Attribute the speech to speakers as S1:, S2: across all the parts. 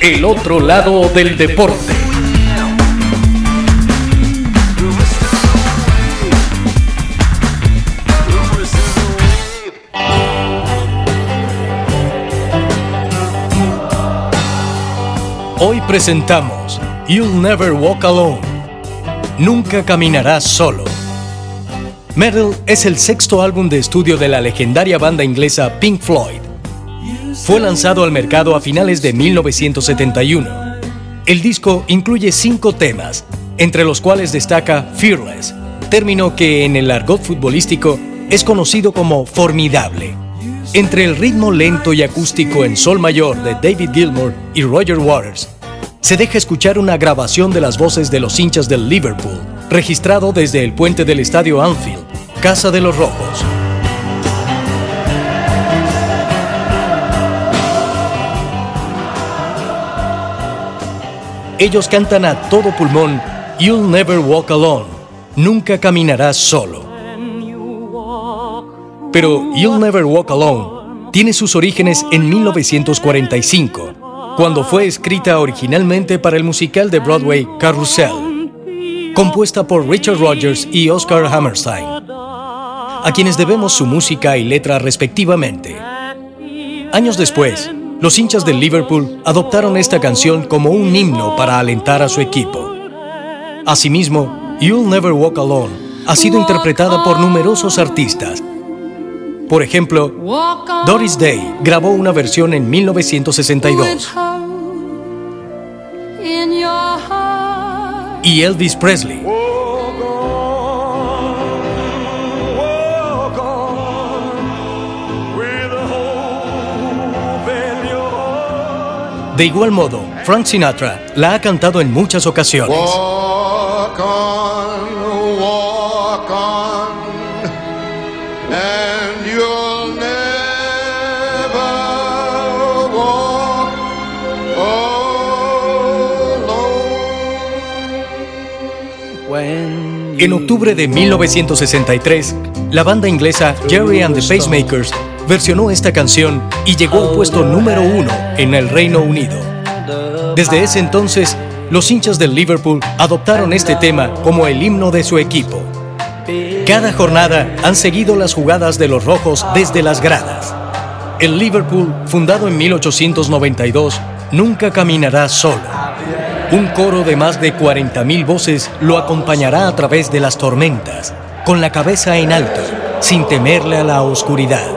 S1: El otro lado del deporte. Hoy presentamos You'll Never Walk Alone. Nunca caminarás solo. Metal es el sexto álbum de estudio de la legendaria banda inglesa Pink Floyd. Fue lanzado al mercado a finales de 1971. El disco incluye cinco temas, entre los cuales destaca Fearless, término que en el argot futbolístico es conocido como formidable. Entre el ritmo lento y acústico en sol mayor de David Gilmour y Roger Waters, se deja escuchar una grabación de las voces de los hinchas del Liverpool, registrado desde el puente del estadio Anfield, Casa de los Rojos. Ellos cantan a todo pulmón You'll Never Walk Alone, nunca caminarás solo. Pero You'll Never Walk Alone tiene sus orígenes en 1945, cuando fue escrita originalmente para el musical de Broadway Carousel, compuesta por Richard Rogers y Oscar Hammerstein, a quienes debemos su música y letra respectivamente. Años después, los hinchas del Liverpool adoptaron esta canción como un himno para alentar a su equipo. Asimismo, You'll Never Walk Alone ha sido interpretada por numerosos artistas. Por ejemplo, Doris Day grabó una versión en 1962. Y Elvis Presley. De igual modo, Frank Sinatra la ha cantado en muchas ocasiones.
S2: Walk on, walk on, and you'll never walk alone.
S1: En octubre de 1963, la banda inglesa Jerry and the Pacemakers versionó esta canción y llegó al puesto número uno en el Reino Unido. Desde ese entonces, los hinchas del Liverpool adoptaron este tema como el himno de su equipo. Cada jornada han seguido las jugadas de los rojos desde las gradas. El Liverpool, fundado en 1892, nunca caminará solo. Un coro de más de 40.000 voces lo acompañará a través de las tormentas, con la cabeza en alto, sin temerle a la oscuridad.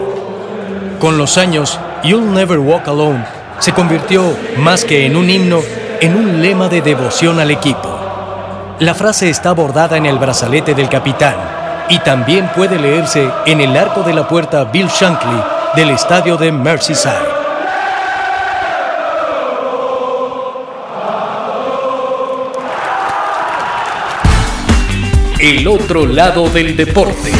S1: Con los años, You'll Never Walk Alone se convirtió, más que en un himno, en un lema de devoción al equipo. La frase está bordada en el brazalete del capitán y también puede leerse en el arco de la puerta Bill Shankly del estadio de Merseyside. El otro lado del deporte.